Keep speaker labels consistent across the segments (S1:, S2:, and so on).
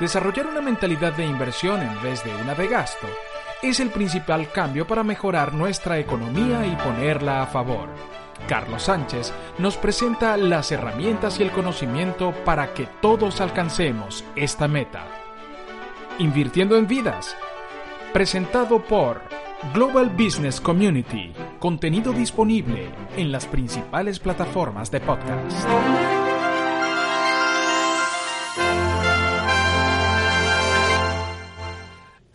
S1: Desarrollar una mentalidad de inversión en vez de una de gasto es el principal cambio para mejorar nuestra economía y ponerla a favor. Carlos Sánchez nos presenta las herramientas y el conocimiento para que todos alcancemos esta meta. Invirtiendo en vidas. Presentado por Global Business Community. Contenido disponible en las principales plataformas de podcast.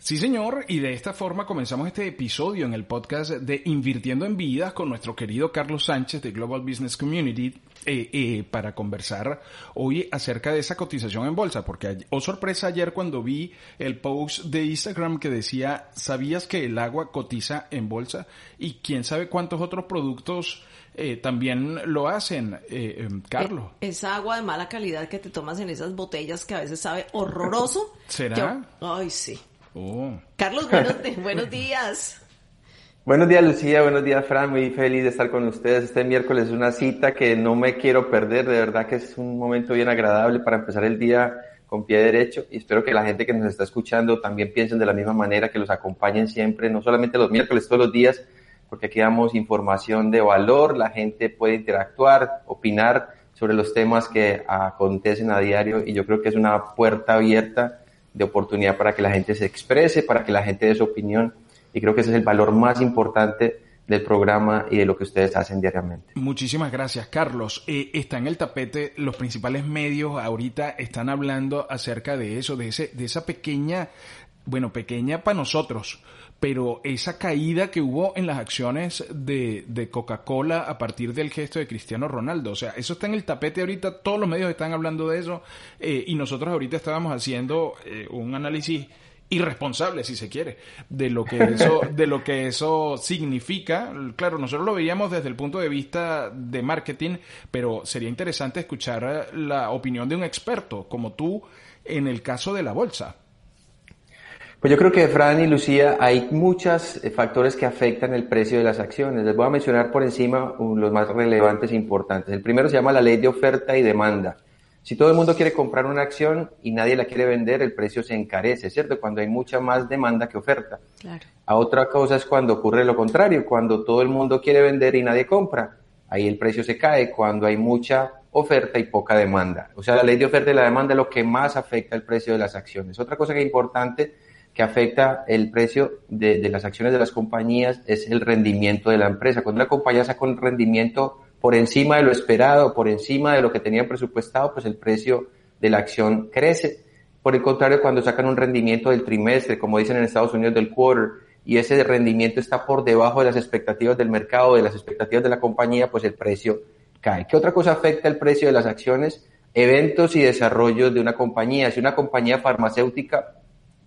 S1: Sí, señor, y de esta forma comenzamos este episodio en el podcast de Invirtiendo en Vidas con nuestro querido Carlos Sánchez de Global Business Community eh, eh, para conversar hoy acerca de esa cotización en bolsa, porque, oh sorpresa, ayer cuando vi el post de Instagram que decía, ¿sabías que el agua cotiza en bolsa? Y quién sabe cuántos otros productos eh, también lo hacen, eh, Carlos.
S2: Esa agua de mala calidad que te tomas en esas botellas que a veces sabe horroroso.
S1: ¿Será?
S2: ay, sí.
S1: Oh.
S2: Carlos, buenos, buenos días.
S3: Buenos días Lucía, buenos días Fran, muy feliz de estar con ustedes. Este miércoles es una cita que no me quiero perder, de verdad que es un momento bien agradable para empezar el día con pie derecho y espero que la gente que nos está escuchando también piensen de la misma manera, que los acompañen siempre, no solamente los miércoles, todos los días, porque aquí damos información de valor, la gente puede interactuar, opinar sobre los temas que acontecen a diario y yo creo que es una puerta abierta de oportunidad para que la gente se exprese, para que la gente dé su opinión. Y creo que ese es el valor más importante del programa y de lo que ustedes hacen diariamente.
S1: Muchísimas gracias, Carlos. Eh, está en el tapete, los principales medios ahorita están hablando acerca de eso, de, ese, de esa pequeña, bueno, pequeña para nosotros, pero esa caída que hubo en las acciones de, de Coca-Cola a partir del gesto de Cristiano Ronaldo. O sea, eso está en el tapete ahorita, todos los medios están hablando de eso eh, y nosotros ahorita estábamos haciendo eh, un análisis irresponsable si se quiere de lo que eso de lo que eso significa claro nosotros lo veíamos desde el punto de vista de marketing pero sería interesante escuchar la opinión de un experto como tú en el caso de la bolsa
S3: pues yo creo que, Fran y Lucía, hay muchos eh, factores que afectan el precio de las acciones. Les voy a mencionar por encima los más relevantes e importantes. El primero se llama la ley de oferta y demanda. Si todo el mundo quiere comprar una acción y nadie la quiere vender, el precio se encarece, ¿cierto? Cuando hay mucha más demanda que oferta. Claro. A otra cosa es cuando ocurre lo contrario, cuando todo el mundo quiere vender y nadie compra. Ahí el precio se cae cuando hay mucha oferta y poca demanda. O sea, la ley de oferta y la demanda es lo que más afecta el precio de las acciones. Otra cosa que es importante que afecta el precio de, las acciones de las compañías es el rendimiento de la empresa. Cuando una compañía saca un rendimiento por encima de lo esperado, por encima de lo que tenía presupuestado, pues el precio de la acción crece. Por el contrario, cuando sacan un rendimiento del trimestre, como dicen en Estados Unidos del quarter, y ese rendimiento está por debajo de las expectativas del mercado, de las expectativas de la compañía, pues el precio cae. ¿Qué otra cosa afecta el precio de las acciones? Eventos y desarrollos de una compañía. Si una compañía farmacéutica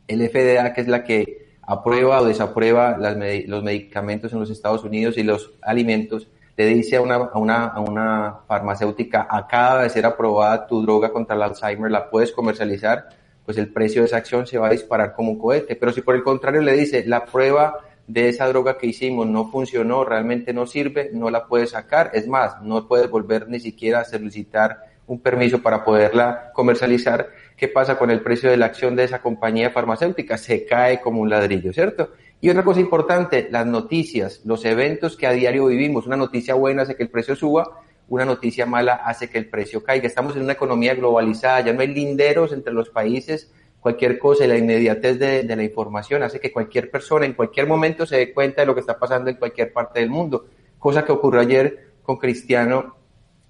S3: el FDA, que es la que aprueba o desaprueba los medicamentos en los Estados Unidos y los alimentos, le dice a una, a, una, a una farmacéutica, acaba de ser aprobada tu droga contra el Alzheimer, la puedes comercializar, pues el precio de esa acción se va a disparar como un cohete. Pero si por el contrario le dice, la prueba de esa droga que hicimos no funcionó, realmente no sirve, no la puedes sacar, es más, no puedes volver ni siquiera a solicitar un permiso para poderla comercializar, ¿qué pasa con el precio de la acción de esa compañía farmacéutica? Se cae como un ladrillo, ¿cierto? Y otra cosa importante, las noticias, los eventos que a diario vivimos. Una noticia buena hace que el precio suba, una noticia mala hace que el precio caiga. Estamos en una economía globalizada, ya no hay linderos entre los países, cualquier cosa la inmediatez de, de la información hace que cualquier persona en cualquier momento se dé cuenta de lo que está pasando en cualquier parte del mundo. Cosa que ocurrió ayer con Cristiano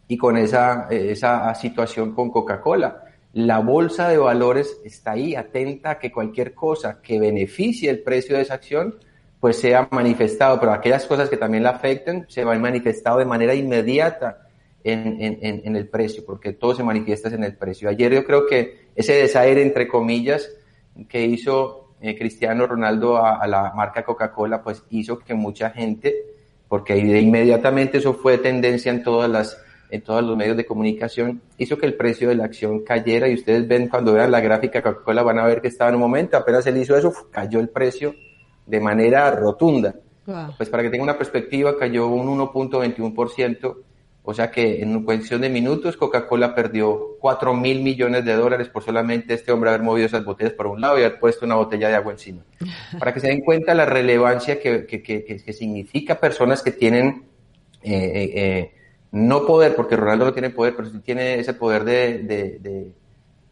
S3: y con esa, esa situación con Coca-Cola la bolsa de valores está ahí atenta a que cualquier cosa que beneficie el precio de esa acción pues sea manifestado, pero aquellas cosas que también la afecten se van manifestado de manera inmediata en, en, en, el precio, porque todo se manifiesta en el precio. Ayer yo creo que ese desaire, entre comillas, que hizo eh, Cristiano Ronaldo a, a la marca Coca-Cola, pues hizo que mucha gente, porque inmediatamente eso fue tendencia en todas las en todos los medios de comunicación, hizo que el precio de la acción cayera y ustedes ven cuando vean la gráfica Coca-Cola van a ver que estaba en un momento, apenas él hizo eso, cayó el precio de manera rotunda. Pues para que tenga una perspectiva, cayó un 1.21%, O sea que en cuestión de minutos Coca-Cola perdió 4 mil millones de dólares por solamente este hombre haber movido esas botellas por un lado y haber puesto una botella de agua encima. Para que se den cuenta la relevancia que, que, que, que significa personas que tienen eh, eh, eh, no poder, porque Ronaldo no tiene poder, pero sí tiene ese poder de, de, de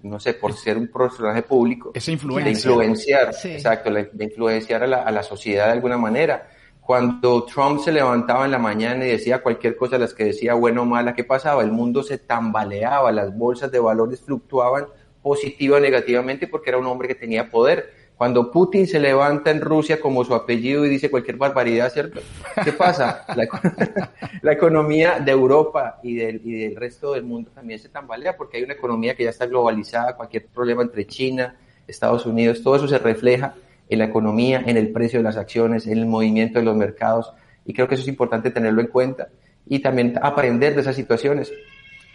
S3: no sé, por ser un personaje público.
S1: Esa influencia.
S3: De influenciar, exacto, de influenciar a la, a la sociedad de alguna manera cuando Trump se levantaba en la mañana y decía cualquier cosa, las que decía bueno o mala, ¿qué pasaba? El mundo se tambaleaba, las bolsas de valores fluctuaban positiva o negativamente porque era un hombre que tenía poder. Cuando Putin se levanta en Rusia como su apellido y dice cualquier barbaridad, ¿cierto? ¿Qué pasa? La, economía de Europa y del, y del resto del mundo también se tambalea porque hay una economía que ya está globalizada, cualquier problema entre China, Estados Unidos, todo eso se refleja en la economía, en el precio de las acciones, en el movimiento de los mercados. Y creo que eso es importante tenerlo en cuenta y también aprender de esas situaciones,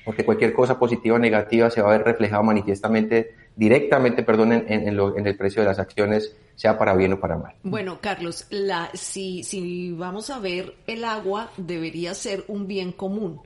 S3: porque cualquier cosa positiva o negativa se va a ver reflejado manifiestamente, directamente, perdón, en, en, el precio de las acciones, sea para bien o para mal.
S2: Bueno, Carlos, la, si, si vamos a ver, el agua debería ser un bien común.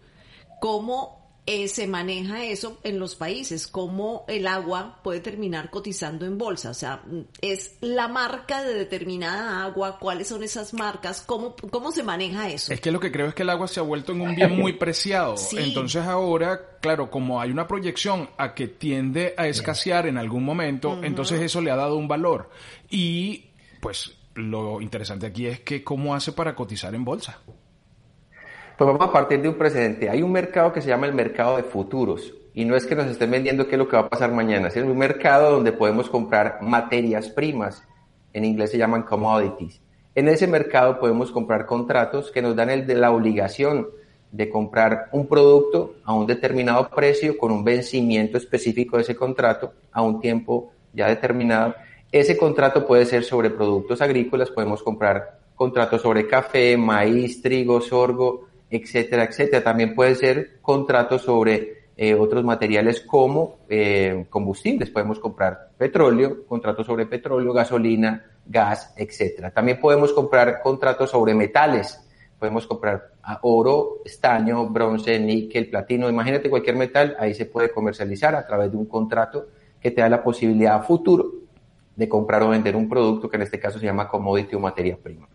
S2: ¿Cómo eh, se maneja eso en los países, cómo el agua puede terminar cotizando en bolsa. O sea, es la marca de determinada agua, cuáles son esas marcas, cómo, cómo se maneja eso.
S1: Es que lo que creo es que el agua se ha vuelto en un bien muy preciado. Entonces ahora, claro, como hay una proyección a que tiende a escasear en algún momento, entonces eso le ha dado un valor. Y pues lo interesante aquí es que cómo hace para cotizar en bolsa.
S3: Pues vamos a partir de un precedente. Hay un mercado que se llama el mercado de futuros. Y no es que nos estén vendiendo qué es lo que va a pasar mañana. Es un mercado donde podemos comprar materias primas. En inglés se llaman commodities. En ese mercado podemos comprar contratos que nos dan el de la obligación de comprar un producto a un determinado precio con un vencimiento específico de ese contrato a un tiempo ya determinado. Ese contrato puede ser sobre productos agrícolas, podemos comprar contratos sobre café, maíz, trigo, sorgo, etcétera, etcétera. También puede ser contratos sobre eh, otros materiales como eh, combustibles. Podemos comprar petróleo, contratos sobre petróleo, gasolina, gas, etcétera. También podemos comprar contratos sobre metales. Podemos comprar oro, estaño, bronce, níquel, platino. Imagínate cualquier metal, ahí se puede comercializar a través de un contrato que te da la posibilidad a futuro de comprar o vender un producto que en este caso se llama commodity o materia prima.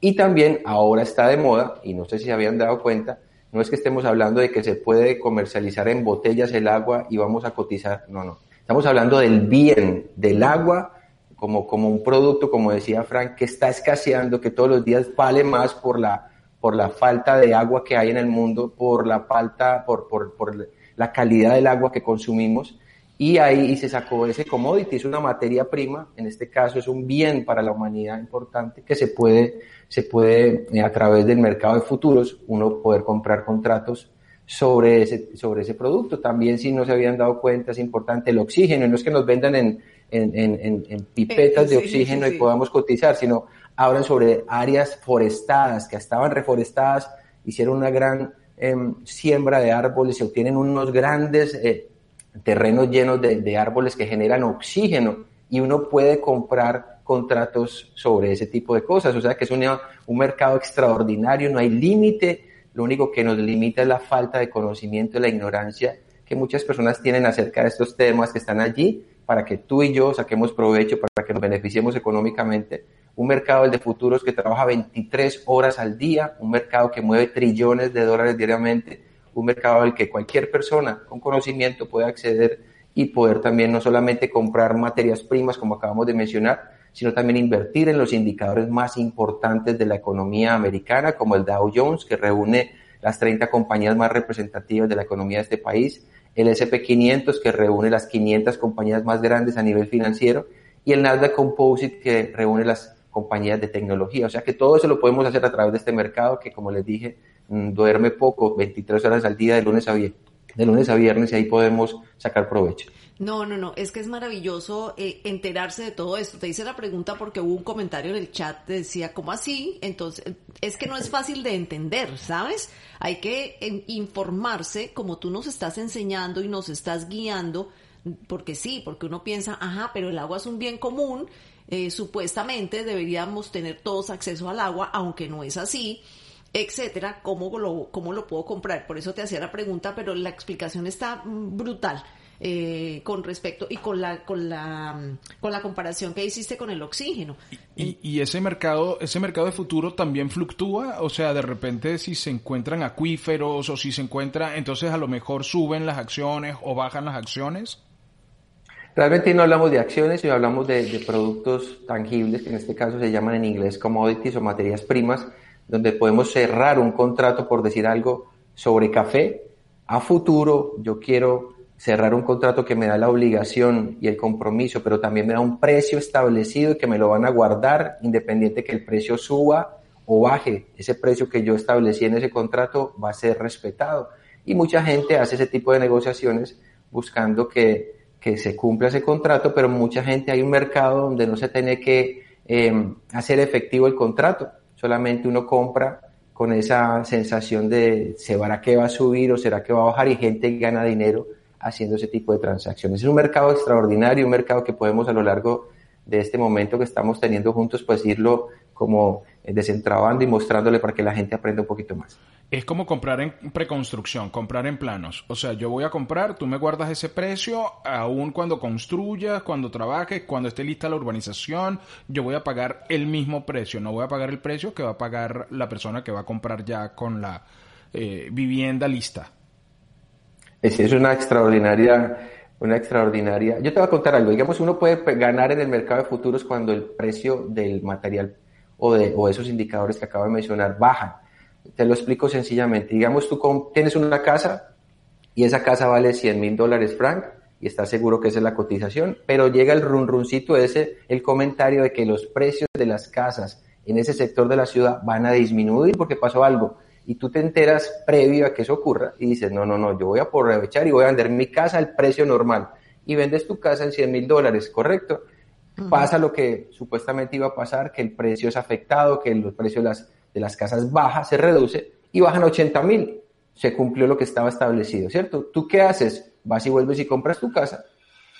S3: Y también ahora está de moda, y no sé si se habían dado cuenta, no es que estemos hablando de que se puede comercializar en botellas el agua y vamos a cotizar, no, no. Estamos hablando del bien del agua como, como un producto, como decía Frank, que está escaseando, que todos los días vale más por la, por la falta de agua que hay en el mundo, por la falta, por, por, por la calidad del agua que consumimos y ahí se sacó ese commodity, es una materia prima, en este caso es un bien para la humanidad importante que se puede, se puede eh, a través del mercado de futuros uno poder comprar contratos sobre ese, sobre ese producto. También si no se habían dado cuenta es importante el oxígeno, no es que nos vendan en, en, en, en pipetas de oxígeno y podamos cotizar, sino hablan sobre áreas forestadas que estaban reforestadas, hicieron una gran em, siembra de árboles, se obtienen unos grandes eh, terrenos llenos de, árboles que generan oxígeno y uno puede comprar contratos sobre ese tipo de cosas. O sea que es un, un mercado extraordinario, no hay límite, lo único que nos limita es la falta de conocimiento la ignorancia que muchas personas tienen acerca de estos temas que están allí para que tú y yo saquemos provecho, para que nos beneficiemos económicamente. Un mercado de futuros que trabaja 23 horas al día, un mercado que mueve trillones de dólares diariamente, un mercado al que cualquier persona con conocimiento puede acceder y poder también no solamente comprar materias primas, como acabamos de mencionar, sino también invertir en los indicadores más importantes de la economía americana, como el Dow Jones, que reúne las 30 compañías más representativas de la economía de este país, el SP500, que reúne las 500 compañías más grandes a nivel financiero, y el Nasdaq Composite, que reúne las compañías de tecnología. O sea que todo eso lo podemos hacer a través de este mercado que, como les dije, duerme poco, 23 horas al día de lunes a viernes, de lunes a viernes y ahí podemos sacar provecho.
S2: No, no, no, es que es maravilloso eh, enterarse de todo esto. Te hice la pregunta porque hubo un comentario en el chat que decía, ¿cómo así? Entonces, es que no es fácil de entender, ¿sabes? Hay que eh, informarse como tú nos estás enseñando y nos estás guiando, porque sí, porque uno piensa, ajá, pero el agua es un bien común eh, supuestamente deberíamos tener todos acceso al agua, aunque no es así. Etcétera, ¿cómo lo, cómo lo puedo comprar? Por eso te hacía la pregunta, pero la explicación está brutal. Eh, con respecto y con la con la con la comparación que hiciste con el oxígeno
S1: y, y, ese mercado ese mercado de futuro también fluctúa o sea de repente si se encuentran acuíferos o si se encuentra entonces a lo mejor suben las acciones o bajan las acciones
S3: Realmente no hablamos de acciones, sino hablamos de, de, productos tangibles, que en este caso se llaman en inglés commodities o materias primas, donde podemos cerrar un contrato, por decir algo, sobre café. A futuro yo quiero cerrar un contrato que me da la obligación y el compromiso, pero también me da un precio establecido y que me lo van a guardar independiente que el precio suba o baje. Ese precio que yo establecí en ese contrato va a ser respetado. Y mucha gente hace ese tipo de negociaciones buscando que, que se cumpla ese contrato, pero mucha gente hay un mercado donde no se tiene que eh, hacer efectivo el contrato. Solamente uno compra con esa sensación de ¿será que va a subir o será que va a bajar? Y gente gana dinero haciendo ese tipo de transacciones. Es un mercado extraordinario, un mercado que podemos a lo largo de este momento que estamos teniendo juntos, pues irlo como desentrabando y mostrándole para que la gente aprenda un poquito más.
S1: Es como comprar en preconstrucción, comprar en planos. O sea, yo voy a comprar, tú me guardas ese precio, aún cuando construyas, cuando trabajes, cuando esté lista la urbanización, yo voy a pagar el mismo precio, no voy a pagar el precio que va a pagar la persona que va a comprar ya con la eh, vivienda lista.
S3: Es, es una extraordinaria, una extraordinaria. Yo te voy a contar algo. Digamos, uno puede ganar en el mercado de futuros cuando el precio del material o de o esos indicadores que acabo de mencionar bajan. Te lo explico sencillamente. Digamos, tú tienes una casa y esa casa vale 100 mil dólares franc y estás seguro que esa es la cotización, pero llega el run runcito ese, el comentario de que los precios de las casas en ese sector de la ciudad van a disminuir porque pasó algo y tú te enteras previo a que eso ocurra y dices, no, no, no, yo voy a aprovechar y voy a vender mi casa al precio normal y vendes tu casa en 100 mil dólares, ¿correcto? Pasa lo que supuestamente iba a pasar, que el precio es afectado, que el precio de las, de las casas baja, se reduce y bajan a 80 mil. Se cumplió lo que estaba establecido, ¿cierto? ¿Tú qué haces? Vas y vuelves y compras tu casa,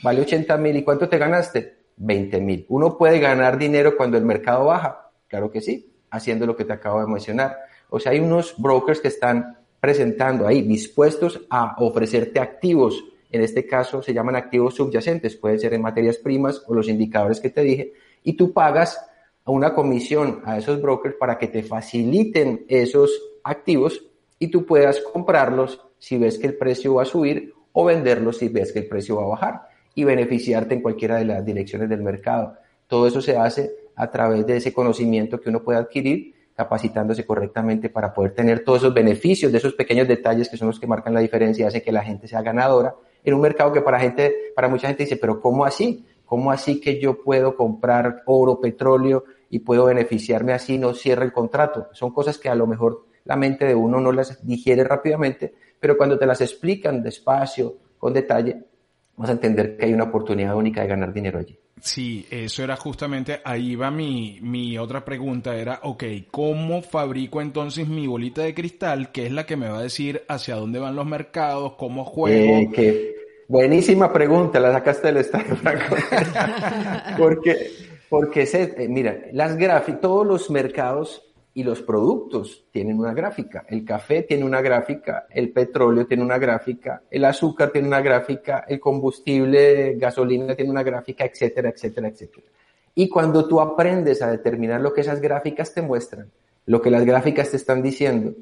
S3: vale 80 mil y ¿cuánto te ganaste? 20 mil. ¿Uno puede ganar dinero cuando el mercado baja? Claro que sí, haciendo lo que te acabo de mencionar o sea, hay unos brokers que están presentando ahí dispuestos a ofrecerte activos. En este caso se llaman activos subyacentes, pueden ser en materias primas o los indicadores que te dije, y tú pagas una comisión a esos brokers para que te faciliten esos activos y tú puedas comprarlos si ves que el precio va a subir o venderlos si ves que el precio va a bajar y beneficiarte en cualquiera de las direcciones del mercado. Todo eso se hace a través de ese conocimiento que uno puede adquirir capacitándose correctamente para poder tener todos esos beneficios de esos pequeños detalles que son los que marcan la diferencia y hace que la gente sea ganadora en un mercado que para gente, para mucha gente dice, pero ¿cómo así? ¿Cómo así que yo puedo comprar oro, petróleo y puedo beneficiarme así, no cierre el contrato? Son cosas que a lo mejor la mente de uno no las digiere rápidamente, pero cuando te las explican despacio, con detalle, vas a entender que hay una oportunidad única de ganar dinero allí.
S1: Sí, eso era justamente, ahí va mi, mi otra pregunta, era, ok, ¿cómo fabrico entonces mi bolita de cristal, que es la que me va a decir hacia dónde van los mercados, cómo juego?
S3: Eh, buenísima pregunta, la sacaste del estadio, Franco. porque, porque se, eh, mira, las gráficas, todos los mercados y los productos tienen una gráfica. El café tiene una gráfica, el petróleo tiene una gráfica, el azúcar tiene una gráfica, el combustible, gasolina tiene una gráfica, etcétera, etcétera, etcétera. Y cuando tú aprendes a determinar lo que esas gráficas te muestran, lo que las gráficas te están diciendo,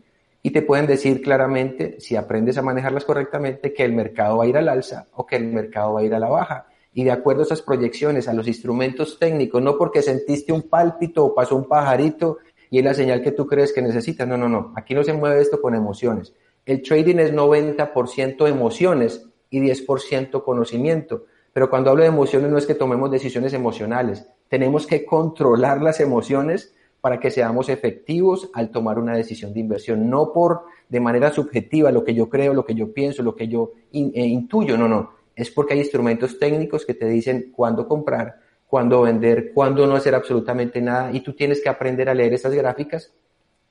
S3: y te pueden decir claramente, si aprendes a manejarlas correctamente, que el mercado va a ir al alza o que el mercado va a ir a la baja. Y de acuerdo a esas proyecciones, a los instrumentos técnicos, no porque sentiste un pálpito o pasó un pajarito y es la señal que tú crees que necesitas. No, no, no. Aquí no se mueve esto con emociones. El trading es 90% emociones y 10% conocimiento. Pero cuando hablo de emociones no es que tomemos decisiones emocionales. Tenemos que controlar las emociones para que seamos efectivos al tomar una decisión de inversión. No por de manera subjetiva lo que yo creo, lo que yo pienso, lo que yo eh, intuyo. No, no. Es porque hay instrumentos técnicos que te dicen cuándo comprar, cuándo vender, cuándo no hacer absolutamente nada. Y tú tienes que aprender a leer esas gráficas,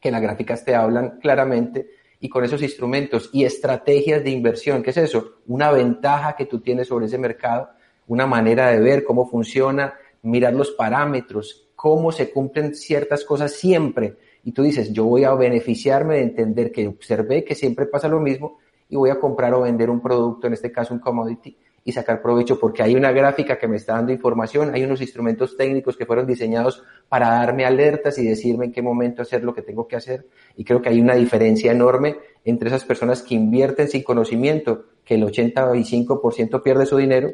S3: que las gráficas te hablan claramente y con esos instrumentos y estrategias de inversión. ¿Qué es eso? Una ventaja que tú tienes sobre ese mercado, una manera de ver cómo funciona, mirar los parámetros, cómo se cumplen ciertas cosas siempre y tú dices, yo voy a beneficiarme de entender que observé que siempre pasa lo mismo y voy a comprar o vender un producto, en este caso un commodity, y sacar provecho porque hay una gráfica que me está dando información, hay unos instrumentos técnicos que fueron diseñados para darme alertas y decirme en qué momento hacer lo que tengo que hacer. Y creo que hay una diferencia enorme entre esas personas que invierten sin conocimiento, que el 85% pierde su dinero,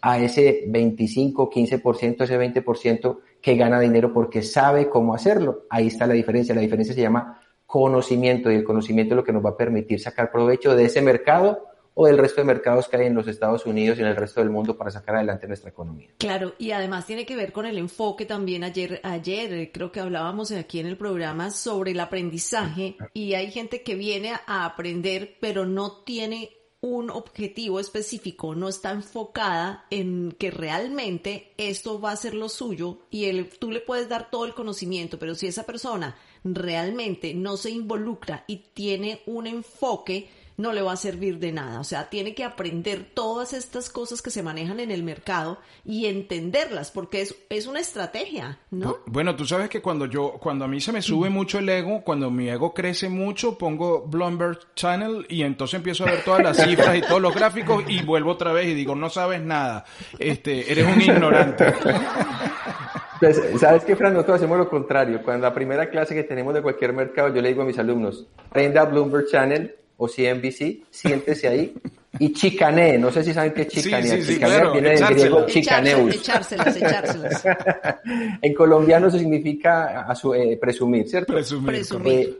S3: a ese 25, 15%, ese 20% que gana dinero porque sabe cómo hacerlo. Ahí está la diferencia. La diferencia se llama conocimiento y el conocimiento es lo que nos va a permitir sacar provecho de ese mercado o del resto de mercados que hay en los Estados Unidos y en el resto del mundo para sacar adelante nuestra economía.
S2: Claro, y además tiene que ver con el enfoque también ayer, ayer eh, creo que hablábamos aquí en el programa sobre el aprendizaje y hay gente que viene a aprender pero no tiene un objetivo específico, no está enfocada en que realmente esto va a ser lo suyo y tú le puedes dar todo el conocimiento, pero si esa persona realmente no se involucra y tiene un enfoque, no le va a servir de nada. O sea, tiene que aprender todas estas cosas que se manejan en el mercado y entenderlas, porque es, es una estrategia, ¿no?
S1: Bueno, tú sabes que cuando yo, cuando a mí se me sube mucho el ego, cuando mi ego crece mucho, pongo Bloomberg Channel y entonces empiezo a ver todas las cifras y todos los gráficos y vuelvo otra vez y digo, no sabes nada, este, eres un ignorante.
S3: Pues, ¿sabes qué, Fran? Nosotros hacemos lo contrario. Cuando la primera clase que tenemos de cualquier mercado, yo le digo a mis alumnos, prenda Bloomberg Channel o CNBC, siéntese ahí y chicanee. No sé si saben qué es chicanea.
S1: Sí, viene del griego
S3: chicaneus.
S2: Echárselas, echárselas.
S3: en colombiano eso significa a su, eh, presumir, ¿cierto?
S1: Presumir.
S3: Eh,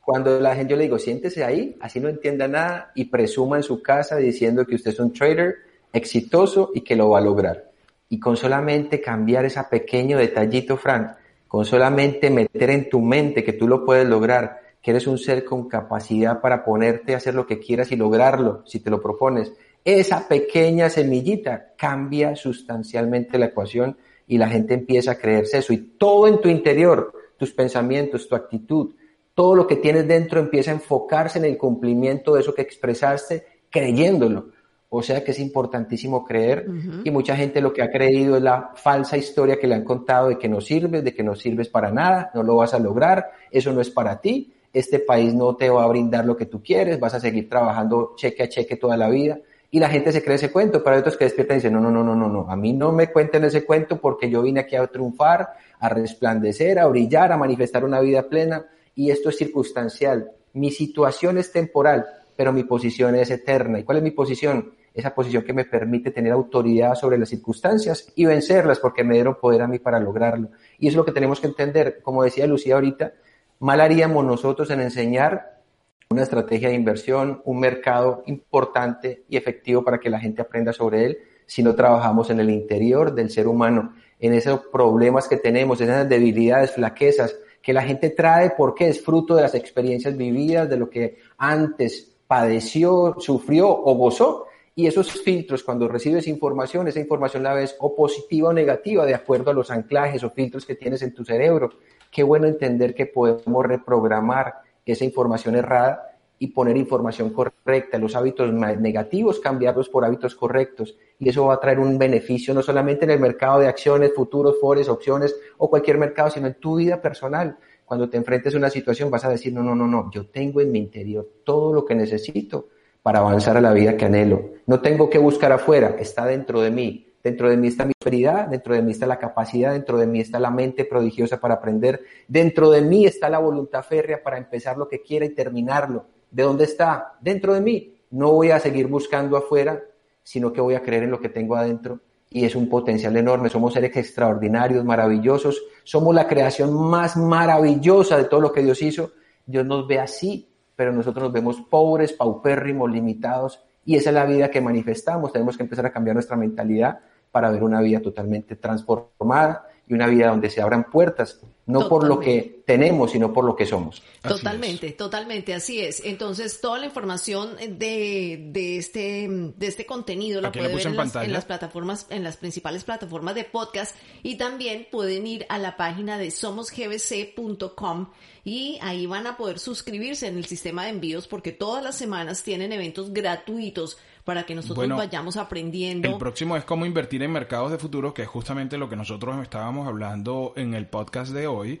S3: cuando la gente, yo le digo, siéntese ahí, así no entienda nada y presuma en su casa diciendo que usted es un trader exitoso y que lo va a lograr. Y con solamente cambiar ese pequeño detallito, Frank, con solamente meter en tu mente que tú lo puedes lograr, que eres un ser con capacidad para ponerte a hacer lo que quieras y lograrlo, si te lo propones. Esa pequeña semillita cambia sustancialmente la ecuación y la gente empieza a creerse eso. Y todo en tu interior, tus pensamientos, tu actitud, todo lo que tienes dentro empieza a enfocarse en el cumplimiento de eso que expresaste, creyéndolo. O sea que es importantísimo creer y mucha gente lo que ha creído es la falsa historia que le han contado de que no sirves, de que no sirves para nada, no lo vas a lograr, eso no es para ti este país no te va a brindar lo que tú quieres, vas a seguir trabajando cheque a cheque toda la vida. Y la gente se cree ese cuento, pero hay otros que despiertan y dicen, no, no, no, no, no, no, a mí no me cuenten ese cuento porque yo vine aquí a triunfar, a resplandecer, a brillar, a manifestar una vida plena y esto es circunstancial. Mi situación es temporal, pero mi posición es eterna. ¿Y cuál es mi posición? Esa posición que me permite tener autoridad sobre las circunstancias y vencerlas porque me dieron poder a mí para lograrlo. Y es lo que tenemos que entender. Como decía Lucía ahorita, Mal haríamos nosotros en enseñar una estrategia de inversión, un mercado importante y efectivo para que la gente aprenda sobre él, si no trabajamos en el interior del ser humano, en esos problemas que tenemos, esas debilidades, flaquezas que la gente trae porque es fruto de las experiencias vividas, de lo que antes padeció, sufrió o gozó. Y esos filtros, cuando recibes información, esa información la ves o positiva o negativa de acuerdo a los anclajes o filtros que tienes en tu cerebro. Qué bueno entender que podemos reprogramar esa información errada y poner información correcta, los hábitos negativos, cambiarlos por hábitos correctos. Y eso va a traer un beneficio no solamente en el mercado de acciones, futuros, forex, opciones o cualquier mercado, sino en tu vida personal. Cuando te enfrentes a una situación vas a decir, no, no, no, no, yo tengo en mi interior todo lo que necesito para avanzar a la vida que anhelo. No tengo que buscar afuera, está dentro de mí. Dentro de mí está mi prosperidad, dentro de mí está la capacidad, dentro de mí está la mente prodigiosa para aprender, dentro de mí está la voluntad férrea para empezar lo que quiera y terminarlo. ¿De dónde está? Dentro de mí. No voy a seguir buscando afuera, sino que voy a creer en lo que tengo adentro y es un potencial enorme. Somos seres extraordinarios, maravillosos. Somos la creación más maravillosa de todo lo que Dios hizo. Dios nos ve así, pero nosotros nos vemos pobres, paupérrimos, limitados. Y esa es la vida que manifestamos. Tenemos que empezar a cambiar nuestra mentalidad para ver una vida totalmente transformada y una vida donde se abran puertas, no por lo que tenemos, sino por lo que somos.
S2: Totalmente, totalmente, así es. Entonces, toda la información de, de este, de este contenido la pueden ver en, las, en, las, plataformas, en las principales plataformas de podcast y también pueden ir a la página de somosgbc.com y ahí van a poder suscribirse en el sistema de envíos porque todas las semanas tienen eventos gratuitos para que nosotros vayamos aprendiendo.
S1: El próximo es cómo invertir en mercados de futuro, que es justamente lo que nosotros estábamos hablando en el podcast de hoy.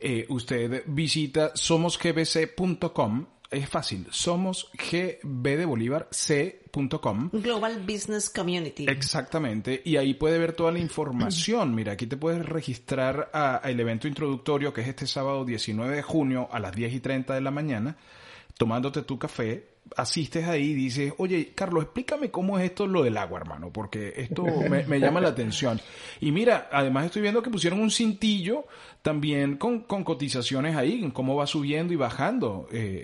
S1: eh, usted visita somosgbc.com es fácil, somos GB de Bolívar C.com.
S2: Global Business Community.
S1: Exactamente, y ahí puede ver toda la información. Mira, aquí te puedes registrar al evento introductorio que es este sábado 19 de junio a las 10 y 30 de la mañana, tomándote tu café, asistes ahí y dices, oye, Carlos, explícame cómo es esto lo del agua, hermano, porque esto me, llama la atención. Y mira, además estoy viendo que pusieron un cintillo también con, cotizaciones ahí, cómo va subiendo y bajando. Eh,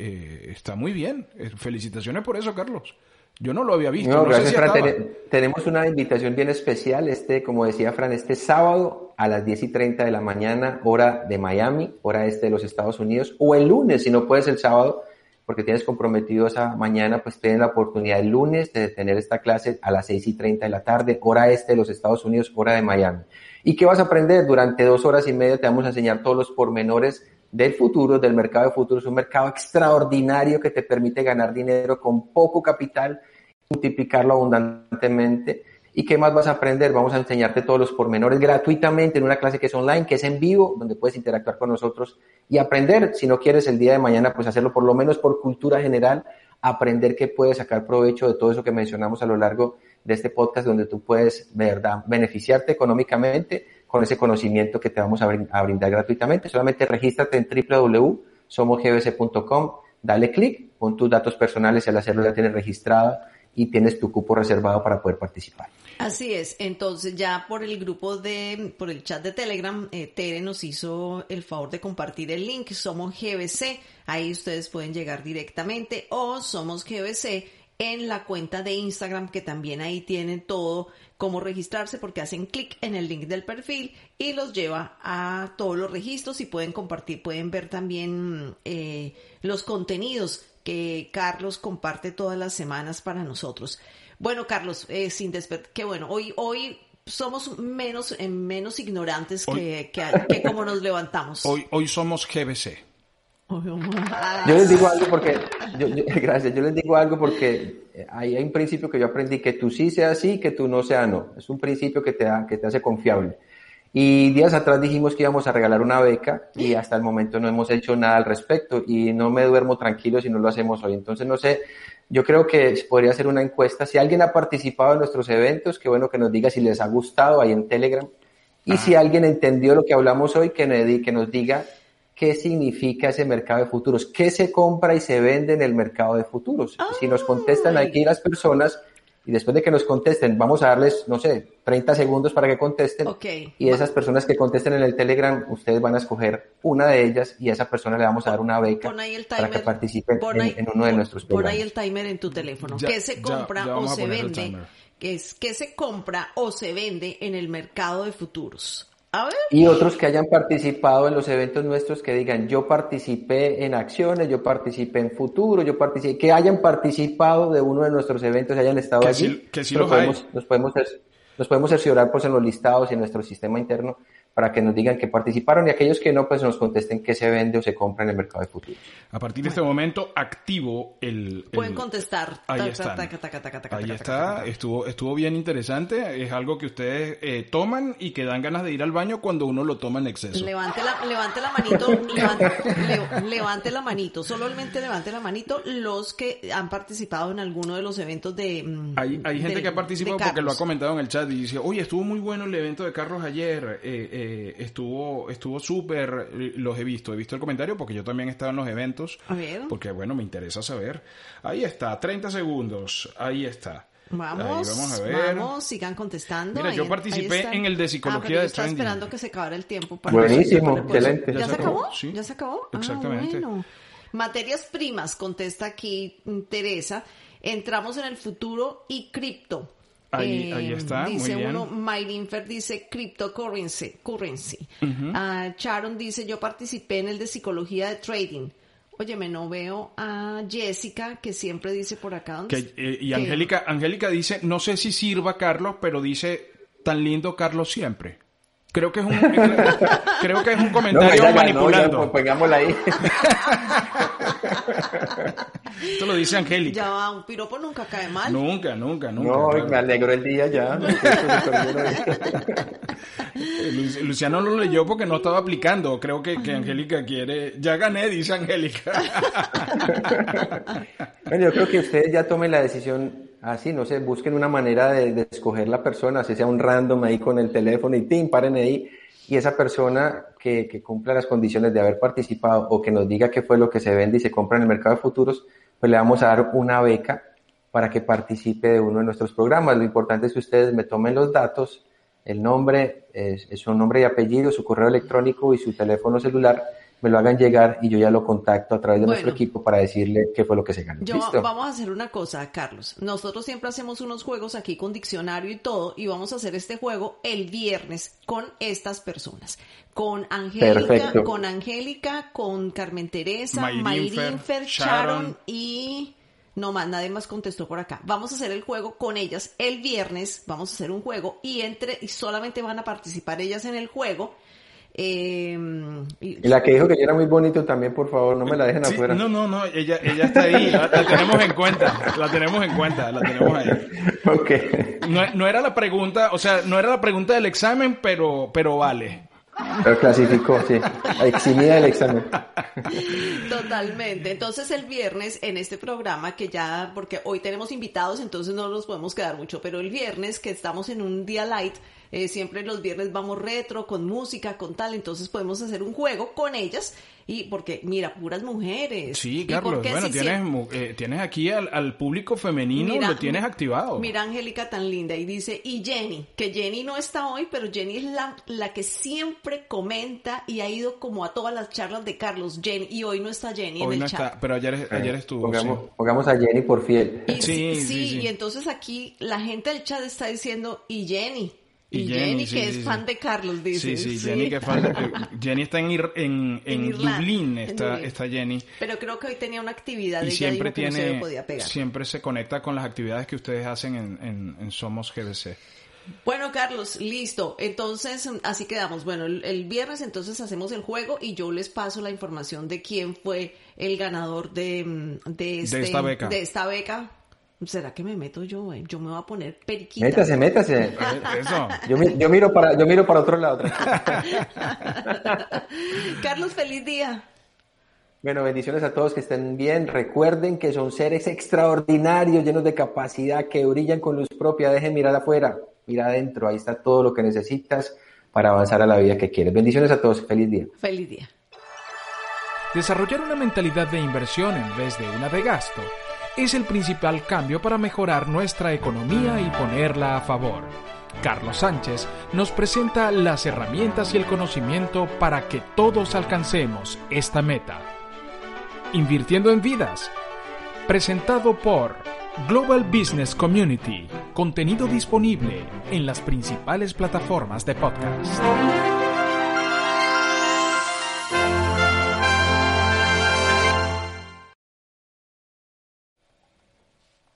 S1: eh, está muy bien. Eh, felicitaciones por eso, Carlos. Yo no lo había visto. No,
S3: gracias, Fran. tenemos una invitación bien especial, este, como decía Fran, este sábado a las 10 y 30 de la mañana, hora de Miami, hora este de los Estados Unidos, o el lunes, si no puedes el sábado, porque tienes comprometido esa mañana, pues tienes la oportunidad el lunes de tener esta clase a las 6 y 30 de la tarde, hora este de los Estados Unidos, hora de Miami. ¿Y qué vas a aprender? Durante dos horas y media te vamos a enseñar todos los pormenores del futuro, del mercado de futuros, un mercado extraordinario que te permite ganar dinero con poco capital, multiplicarlo abundantemente ¿Y qué más vas a aprender? Vamos a enseñarte todos los pormenores gratuitamente en una clase que es online, que es en vivo, donde puedes interactuar con nosotros y aprender. Si no quieres el día de mañana, pues hacerlo por lo menos por cultura general, aprender que puedes sacar provecho de todo eso que mencionamos a lo largo de este podcast, donde tú puedes, verdad, beneficiarte económicamente con ese conocimiento que te vamos a, brindar gratuitamente. Solamente regístrate en www.somosgbc.com, dale clic, pon tus datos personales, al hacerlo ya tienes registrada y tienes tu cupo reservado para poder participar.
S2: Así es, entonces ya por el grupo de, por el chat de Telegram, eh, Tere nos hizo el favor de compartir el link, somos GBC, ahí ustedes pueden llegar directamente. O somos GBC en la cuenta de Instagram que también ahí tienen todo cómo registrarse porque hacen clic en el link del perfil y los lleva a todos los registros y pueden compartir, pueden ver también eh, los contenidos que Carlos comparte todas las semanas para nosotros. Bueno, Carlos, eh, sin despertar, que bueno, hoy, hoy somos menos, eh, menos ignorantes que, que, como nos levantamos.
S1: Hoy, hoy somos GBC.
S3: Yo les digo algo porque, gracias, yo les digo algo porque hay, hay, un principio que yo aprendí, que tú sí sea sí, que tú no sea no. Es un principio que te, da, que te hace confiable. Y días atrás dijimos que íbamos a regalar una beca y hasta el momento no hemos hecho nada al respecto y no me duermo tranquilo si no lo hacemos hoy. Entonces, no sé, yo creo que podría ser una encuesta. Si alguien ha participado en nuestros eventos, qué bueno que nos diga si les ha gustado ahí en Telegram. Y si alguien entendió lo que hablamos hoy, que nos diga qué significa ese mercado de futuros, qué se compra y se vende en el mercado de futuros. Si nos contestan aquí las personas, y después de que nos contesten, vamos a darles, no sé, 30 segundos para que contesten. Y esas personas que contesten en el Telegram, ustedes van a escoger una de ellas y a esa persona le vamos a dar una beca para que participen en, uno de nuestros programas.
S2: Pon ahí el timer en tu teléfono. ¿Qué se compra o se vende? ¿Qué, es, ¿Qué se compra o se vende en el mercado de futuros?
S3: Y otros que hayan participado en los eventos nuestros que digan, yo participé en acciones, yo participé en futuro, yo participé, que hayan participado de uno de nuestros eventos, hayan estado allí.
S1: que sí los podemos,
S3: nos podemos, nos podemos cerciorar pues en los listados y en nuestro sistema interno para que nos digan que participaron y aquellos que no, pues nos contesten qué se vende o se compra en el mercado de futuros.
S1: A partir de este momento activo el...
S2: Pueden contestar.
S1: Ahí está. Ahí está. Estuvo, estuvo bien interesante. Es algo que ustedes eh, toman y que dan ganas de ir al baño cuando uno lo toma en exceso.
S2: Levante la, levante la manito. levante, la manito. Solamente levante la manito los que han participado en alguno de los eventos de...
S1: Mm, hay, hay gente que ha participado porque lo ha comentado en el chat y dice, oye, estuvo muy bueno el evento de Carlos ayer. Eh, eh eh, estuvo estuvo súper, los he visto, he visto el comentario porque yo también he estado en los eventos. Porque bueno, me interesa saber. Ahí está, 30 segundos, ahí está.
S2: Vamos, vamos a ver. Vamos, sigan contestando.
S1: Mira, yo participé en el de psicología ah, de
S2: Estaba esperando que se acabara el tiempo.
S3: Para Buenísimo, excelente.
S2: ¿Ya, se acabó? ¿Ya se acabó?
S1: Ah, Exactamente.
S2: Materias primas, contesta aquí Teresa. Entramos en el futuro y cripto.
S1: Ahí, ahí eh, está.
S2: Dice
S1: muy bien.
S2: uno, Mylinfer dice cryptocurrency. Currency. Uh Sharon dice, yo participé en el de psicología de trading. Oye, me no veo a Jessica, que siempre dice por acá. ¿dónde
S1: eh, y Angélica, Angélica dice, no sé si sirva Carlos, pero dice, tan lindo Carlos siempre. Creo que es un, creo que es un comentario manipulando.
S3: No, ahí.
S1: Esto lo dice Angélica.
S2: Ya va, un piropo nunca cae mal.
S1: Nunca, nunca, nunca.
S3: No,
S1: claro.
S3: me alegro el día ya.
S1: Luciano lo leyó porque no estaba aplicando. Creo que, que Angélica quiere. Ya gané, dice Angélica.
S3: Bueno, yo creo que ustedes ya tomen la decisión así, no sé, busquen una manera de, de escoger la persona, así sea un random ahí con el teléfono y tim, paren ahí. Y esa persona que, cumpla las condiciones de haber participado o que nos diga qué fue lo que se vende y se compra en el mercado de futuros, pues le vamos a dar una beca para que participe de uno de nuestros programas. Lo importante es que ustedes me tomen los datos, el nombre, su nombre y apellido, su correo electrónico y su teléfono celular, me lo hagan llegar y yo ya lo contacto a través de nuestro equipo para decirle qué fue lo que se ganó.
S2: Yo,
S3: ¿Listo?
S2: vamos a hacer una cosa, Carlos. Nosotros siempre hacemos unos juegos aquí con diccionario y todo, y vamos a hacer este juego el viernes con estas personas. Con Angélica,
S3: Perfecto.
S2: con Angélica, con Carmen Teresa,
S1: Mayrin Fer,
S2: Fer, Sharon
S1: Sharon.
S2: y no más, nadie más contestó por acá. Vamos a hacer el juego con ellas el viernes, vamos a hacer un juego y entre y solamente van a participar ellas en el juego. Eh, y-
S3: la que dijo que yo era muy bonito también, por favor, no me la dejen
S1: Sí,
S3: afuera.
S1: no, no, no, ella, ella está ahí, la, la tenemos en cuenta, la tenemos en cuenta, la tenemos ahí.
S3: Ok.
S1: No, no era la pregunta, o sea, no era la pregunta del examen, pero, pero vale.
S3: Lo clasificó, sí. Eximida del examen.
S2: Totalmente. Entonces el viernes en este programa que ya, porque hoy tenemos invitados, entonces no nos podemos quedar mucho, pero el viernes que estamos en un día light, eh, siempre los viernes vamos retro, con música, con tal, entonces podemos hacer un juego con ellas y porque, mira, puras mujeres.
S1: Sí,
S2: ¿Y
S1: Carlos, bueno,
S2: si
S1: tienes,
S2: siempre-
S1: eh, tienes aquí al, al público femenino,
S2: Mira,
S1: lo tienes activado.
S2: Mira, Angélica tan linda y dice, y Jenny, que Jenny no está hoy, pero Jenny es la, la que siempre comenta y ha ido como a todas las charlas de Carlos, Jenny, y hoy no está Jenny en
S1: Hoy
S2: el
S1: no
S2: chat.
S1: está, pero ayer, ayer estuvo.
S3: Pongamos,
S1: sí.
S3: pongamos a Jenny por fiel.
S2: Y
S1: sí,
S2: sí,
S1: sí.
S2: y entonces aquí la gente del chat está diciendo, y Jenny, y,
S1: Y
S2: Jenny,
S1: Jenny, sí,
S2: que
S1: sí,
S2: es fan de Carlos, dice.
S1: Sí, sí, Jenny, que falta- eh, Jenny está en, Ir- en, en,
S2: En Irlanda,
S1: Dublín, está, está Jenny.
S2: Pero creo que hoy tenía una actividad,
S1: Y siempre
S2: dijo que no se
S1: tiene,
S2: podía pegar.
S1: siempre se conecta con las actividades que ustedes hacen en, Somos GDC.
S2: Bueno, Carlos, listo. Entonces, así quedamos. Bueno, el, el viernes entonces hacemos el juego y yo les paso la información de quién fue el ganador de, mm, de, este-
S1: esta beca.
S2: de esta beca. ¿Será que me meto yo? eh? Yo me voy a poner periquita.
S3: Métase, métase.
S1: Eh, Eso.
S3: Yo, mi- yo miro para, yo miro para otro lado.
S2: Carlos, feliz día.
S3: Bueno, bendiciones a todos que estén bien. Recuerden que son seres extraordinarios, llenos de capacidad, que brillan con luz propia. Dejen mirar afuera, mira adentro. Ahí está todo lo que necesitas para avanzar a la vida que quieres. Bendiciones a todos. Feliz día.
S2: Feliz día.
S1: Desarrollar una mentalidad de inversión en vez de una de gasto es el principal cambio para mejorar nuestra economía y ponerla a favor. Carlos Sánchez nos presenta las herramientas y el conocimiento para que todos alcancemos esta meta. Invirtiendo en vidas. Presentado por Global Business Community. Contenido disponible en las principales plataformas de podcast.